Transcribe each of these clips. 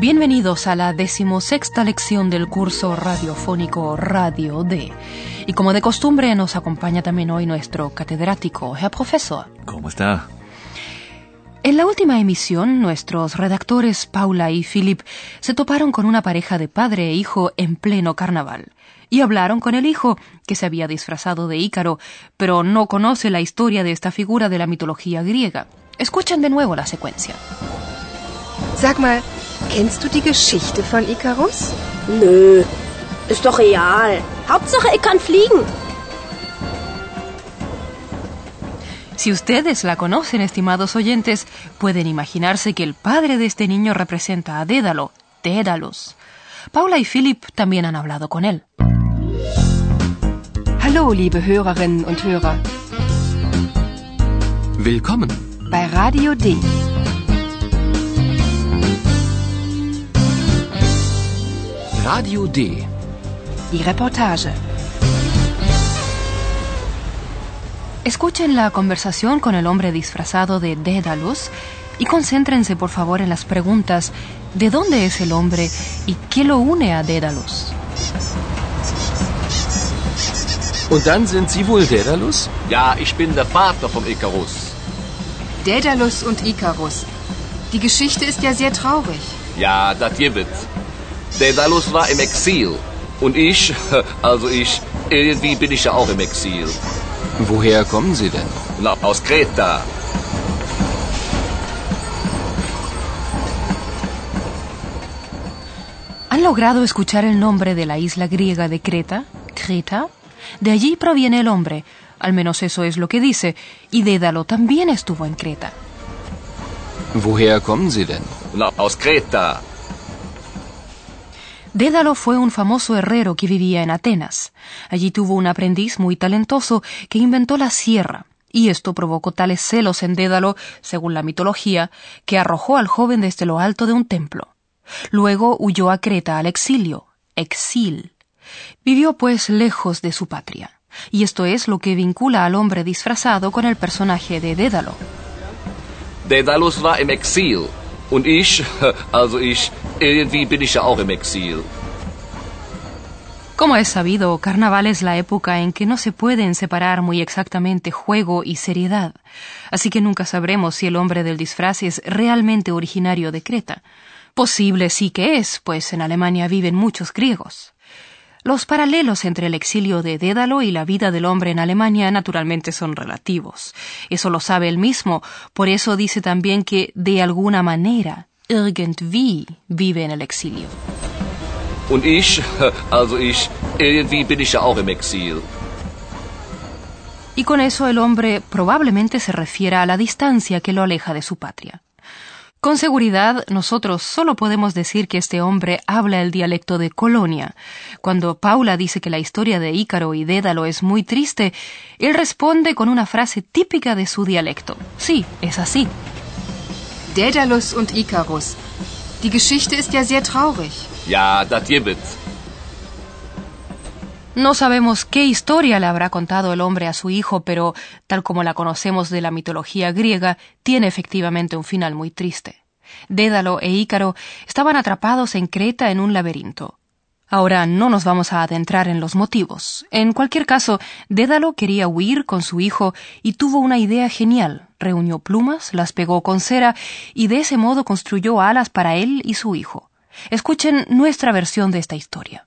Bienvenidos a la decimosexta lección del curso radiofónico Radio D. Y como de costumbre nos acompaña también hoy nuestro catedrático, Herr Profesor. ¿Cómo está? En la última emisión, nuestros redactores Paula y Philip se toparon con una pareja de padre e hijo en pleno carnaval. Y hablaron con el hijo, que se había disfrazado de Ícaro, pero no conoce la historia de esta figura de la mitología griega. Escuchen de nuevo la secuencia. Sag mal, kennst du die Geschichte von Icarus? Nö, ist doch real. Hauptsache, ich kann fliegen. Si ustedes la conocen, estimados oyentes, pueden imaginarse que el padre de este niño representa a Dédalo, Dédalos. Paula y Philip también han hablado con él. Hallo, liebe Hörerinnen und Hörer. Willkommen. Bei Radio D. Radio D. Die Reportage. Escuchen la conversación con el hombre disfrazado de Dédalus y concéntrense por favor en las preguntas ¿de dónde es el hombre y qué lo une a Dédalus? Und dann sind Sie wohl Daedalus? Ja, ich bin der Vater vom Icarus. Daedalus und Icarus. Die Geschichte ist ja sehr traurig. Ja, das gibt. Daedalus war im Exil. Und ich, also ich, irgendwie bin ich ja auch im Exil. Woher kommen Sie denn? Na, aus Kreta. ¿Han logrado escuchar el nombre de la isla griega de Creta? Creta. De allí proviene el hombre, al menos eso es lo que dice, y Dédalo también estuvo en Creta. Woher kommen Sie denn? Na, aus Kreta. Dédalo fue un famoso herrero que vivía en Atenas. Allí tuvo un aprendiz muy talentoso que inventó la sierra, y esto provocó tales celos en Dédalo, según la mitología, que arrojó al joven desde lo alto de un templo. Luego huyó a Creta al exilio, exil. Vivió pues lejos de su patria. Y esto es lo que vincula al hombre disfrazado con el personaje de Dédalo. Daedalus war im Exil. Como es sabido, carnaval es la época en que no se pueden separar muy exactamente juego y seriedad, así que nunca sabremos si el hombre del disfraz es realmente originario de Creta. Posible sí que es, pues en Alemania viven muchos griegos. Los paralelos entre el exilio de Dédalo y la vida del hombre en Alemania naturalmente son relativos. Eso lo sabe él mismo, por eso dice también que de alguna manera, irgendwie, vive en el exilio. Und ich, also ich, irgendwie bin ich ja auch im Exil. Y con eso el hombre probablemente se refiere a la distancia que lo aleja de su patria. Con seguridad, nosotros solo podemos decir que este hombre habla el dialecto de Colonia. Cuando Paula dice que la historia de Ícaro y Dédalo es muy triste, él responde con una frase típica de su dialecto. Sí, es así. Daedalus und Icarus. Die Geschichte ist ja sehr traurig. Ja, das gibt. No sabemos qué historia le habrá contado el hombre a su hijo, pero, tal como la conocemos de la mitología griega, tiene efectivamente un final muy triste. Dédalo e Ícaro estaban atrapados en Creta en un laberinto. Ahora no nos vamos a adentrar en los motivos. En cualquier caso, Dédalo quería huir con su hijo y tuvo una idea genial. Reunió plumas, las pegó con cera y de ese modo construyó alas para él y su hijo. Escuchen nuestra versión de esta historia.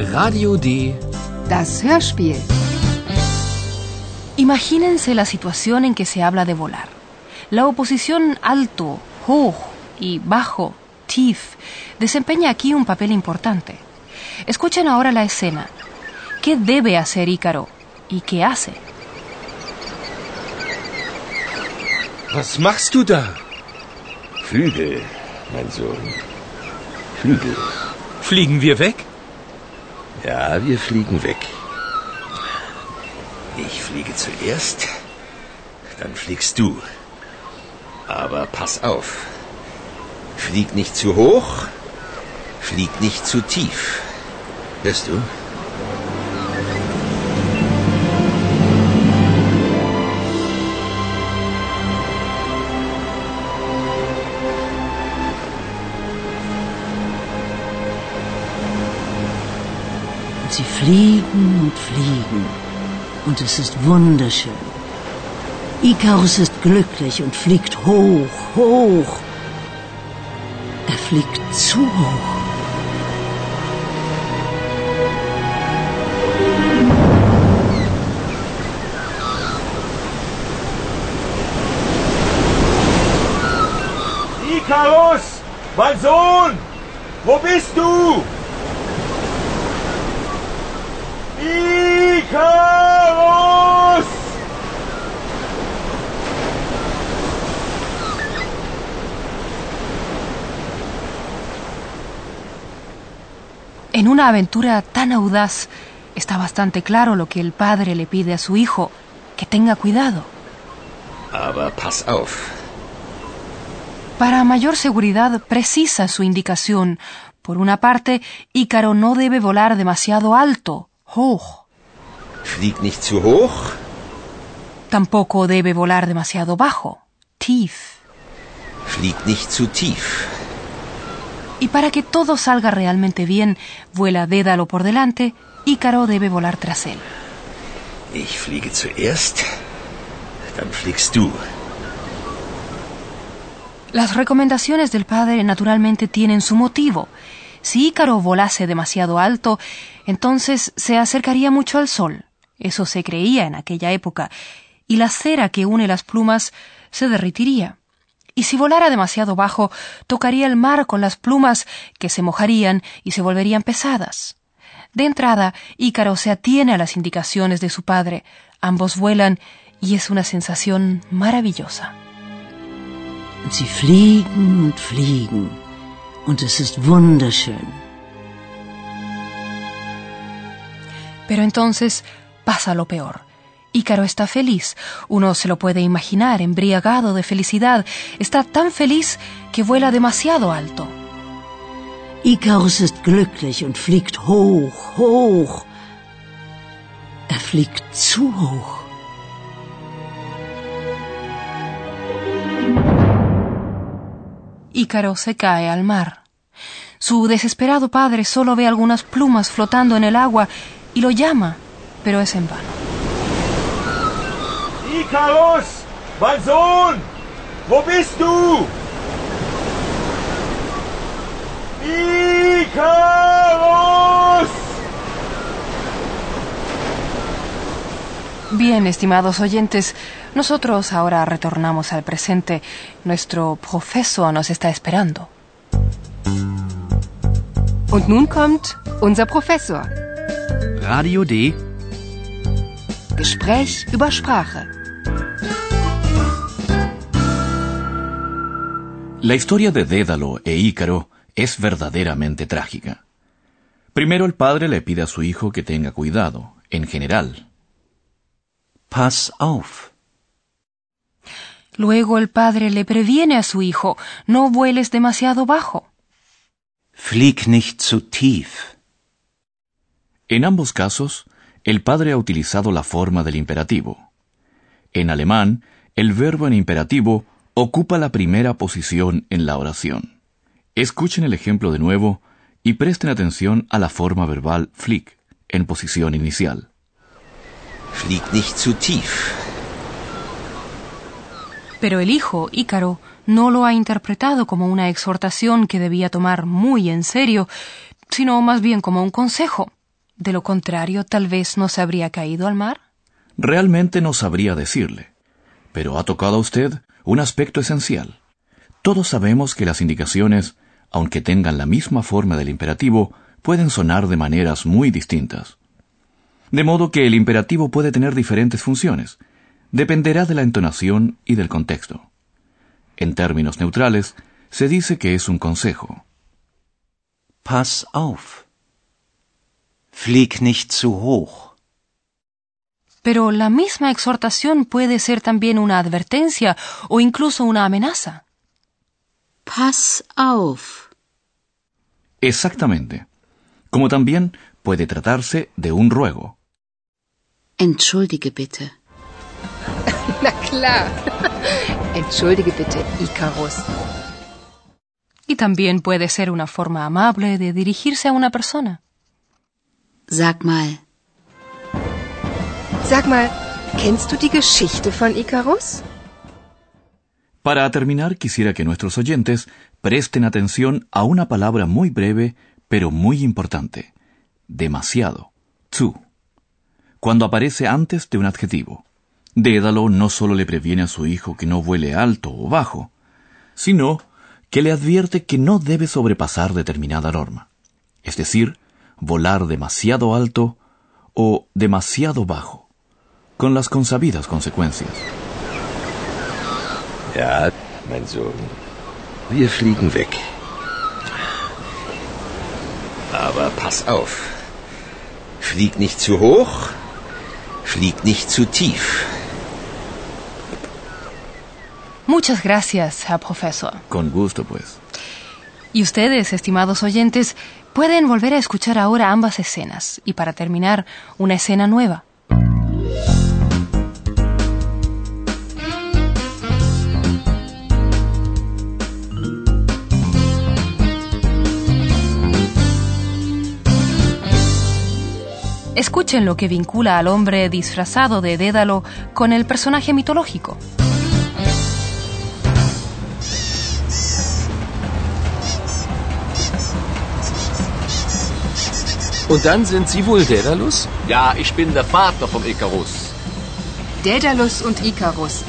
Radio D. Das Hörspiel. Imagínense la situación en que se habla de volar. La oposición alto, hoch y bajo, tief, desempeña aquí un papel importante. Escuchen ahora la escena. ¿Qué debe hacer Ícaro? ¿Y qué hace? Was machst du da? Flügel, mein Sohn. Flügel. Fliegen wir weg? Ja, wir fliegen weg. Ich fliege zuerst, dann fliegst du. Aber pass auf. Flieg nicht zu hoch, flieg nicht zu tief. Hörst du? Fliegen und fliegen. Und es ist wunderschön. Ikarus ist glücklich und fliegt hoch, hoch. Er fliegt zu hoch. Ikarus! Mein Sohn! Wo bist du? En una aventura tan audaz, está bastante claro lo que el padre le pide a su hijo, que tenga cuidado. Aber pass auf. Para mayor seguridad precisa su indicación. Por una parte, Ícaro no debe volar demasiado alto, hoch. Flieg nicht zu hoch, Tampoco debe volar demasiado bajo, tief. flieg nicht zu tief. Y para que todo salga realmente bien, vuela Dédalo por delante, Ícaro debe volar tras él. Ich fliege zuerst, dann fliegst du. Las recomendaciones del padre naturalmente tienen su motivo. Si Ícaro volase demasiado alto, entonces se acercaría mucho al sol. Eso se creía en aquella época, y la cera que une las plumas se derritiría. Y si volara demasiado bajo, tocaría el mar con las plumas que se mojarían y se volverían pesadas. De entrada, Ícaro se atiene a las indicaciones de su padre. Ambos vuelan y es una sensación maravillosa. Sie fliegen und fliegen. Und es ist wunderschön. Pero entonces pasa lo peor. Ícaro está feliz. Uno se lo puede imaginar, embriagado de felicidad. Está tan feliz que vuela demasiado alto. Ikarus ist glücklich und fliegt hoch, hoch. Er fliegt zu hoch. Ícaro se cae al mar. Su desesperado padre solo ve algunas plumas flotando en el agua y lo llama, pero es en vano. Ikarus! Mein Sohn! Wo bist du? Ikarus! Bien, estimados oyentes, nosotros ahora retornamos al presente. Nuestro profesor nos está esperando. Und nun kommt unser Professor. Radio D. Gespräch über Sprache. La historia de Dédalo e Ícaro es verdaderamente trágica. Primero el padre le pide a su hijo que tenga cuidado, en general. Pass auf. Luego el padre le previene a su hijo, no vueles demasiado bajo. Flieg nicht zu tief. En ambos casos, el padre ha utilizado la forma del imperativo. En alemán, el verbo en imperativo ocupa la primera posición en la oración. Escuchen el ejemplo de nuevo y presten atención a la forma verbal flieg en posición inicial. Flieg nicht zu tief. Pero el hijo, Ícaro, no lo ha interpretado como una exhortación que debía tomar muy en serio, sino más bien como un consejo. De lo contrario, tal vez no se habría caído al mar. Realmente no sabría decirle, pero ha tocado a usted un aspecto esencial. Todos sabemos que las indicaciones, aunque tengan la misma forma del imperativo, pueden sonar de maneras muy distintas. De modo que el imperativo puede tener diferentes funciones. Dependerá de la entonación y del contexto. En términos neutrales, se dice que es un consejo. Pass auf. Flieg nicht zu hoch. Pero la misma exhortación puede ser también una advertencia o incluso una amenaza. Pass auf. Exactamente. Como también puede tratarse de un ruego. Entschuldige bitte. Na klar. Entschuldige bitte, Icarus. Y también puede ser una forma amable de dirigirse a una persona. Sag mal, Sag mal, kennst du die Geschichte von Icarus? Para terminar, quisiera que nuestros oyentes presten atención a una palabra muy breve, pero muy importante. Demasiado. Zu. Cuando aparece antes de un adjetivo. Dédalo no solo le previene a su hijo que no vuele alto o bajo, sino que le advierte que no debe sobrepasar determinada norma. Es decir, volar demasiado alto o demasiado bajo, con las consabidas consecuencias. Ja, mein Sohn. Wir fliegen weg. Aber pass auf. Flieg nicht zu hoch, flieg nicht zu tief. Muchas gracias, Herr Profesor. Con gusto, pues. Y ustedes, estimados oyentes, pueden volver a escuchar ahora ambas escenas y para terminar, una escena nueva. Escuchen lo que vincula al hombre disfrazado de Dédalo con el personaje mitológico. Und dann sind Sie wohl Daedalus? Ja, ich bin der Vater vom Icarus. Daedalus und Icarus.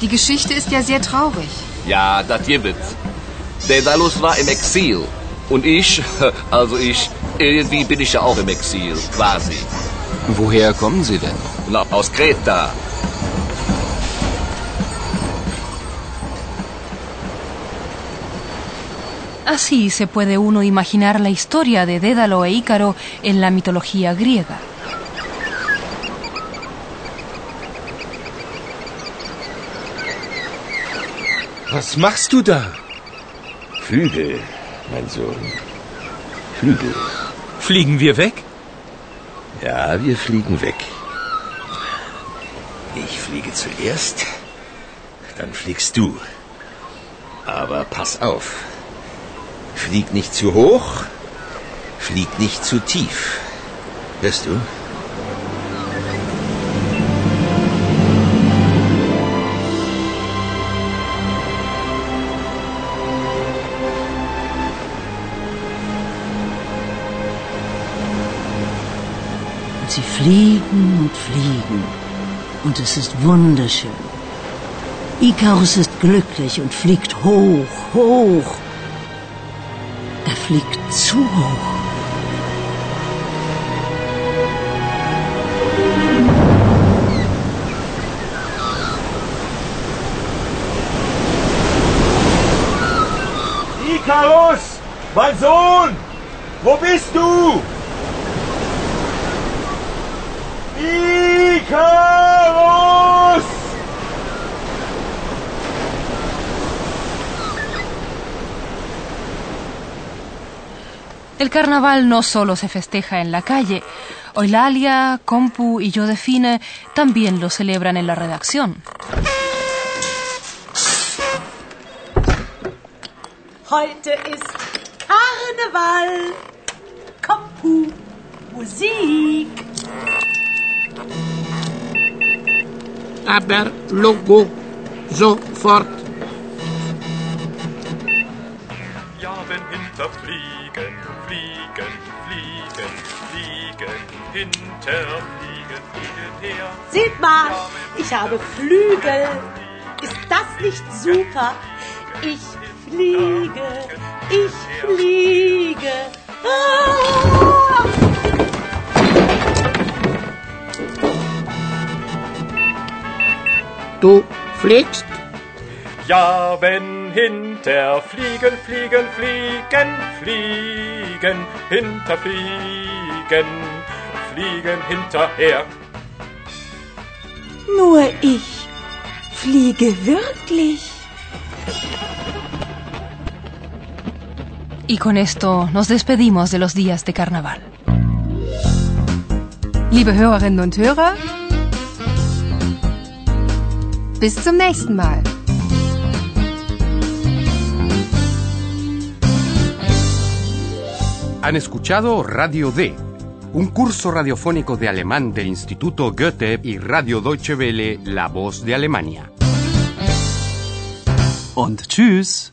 Die Geschichte ist ja sehr traurig. Ja, das gibt. Daedalus war im Exil. Und ich, also ich, irgendwie bin ich ja auch im Exil, quasi. Woher kommen Sie denn? Na, aus Kreta. Así se puede uno imaginar la historia de Dédalo e Ícaro en la mitología griega. Was machst du da? Flügel, mein Sohn. Flügel. Fliegen wir weg? Ja, wir fliegen weg. Ich fliege zuerst, dann fliegst du. Aber pass auf. Flieg nicht zu hoch, flieg nicht zu tief. Hörst du? Und sie fliegen und fliegen. Und es ist wunderschön. Ikarus ist glücklich und fliegt hoch, hoch. Er fliegt zu hoch. Icarus! Mein Sohn! Wo bist du? El carnaval no solo se festeja en la calle. Eulalia, Compu y Josefine también lo celebran en la redacción. Heute ist Karneval. Kompu, Musik. Aber Logo sofort. Jagen hinterfliegen, fliegen, fliegen, fliegen, hinterfliegen, fliegen her. Seht mal, ich habe Flügel. Ist das nicht super? Ich fliege, ich fliege. Du fliegst? Ja, wenn hinter fliegen, fliegen, fliegen, fliegen, hinterfliegen, fliegen hinterher. Nur ich fliege wirklich. Y con esto nos despedimos de los días de carnaval. Liebe Hörerinnen und Hörer, bis zum nächsten Mal. Han escuchado Radio D, un curso radiofónico de alemán del Instituto Goethe y Radio Deutsche Welle, La Voz de Alemania. Und tschüss.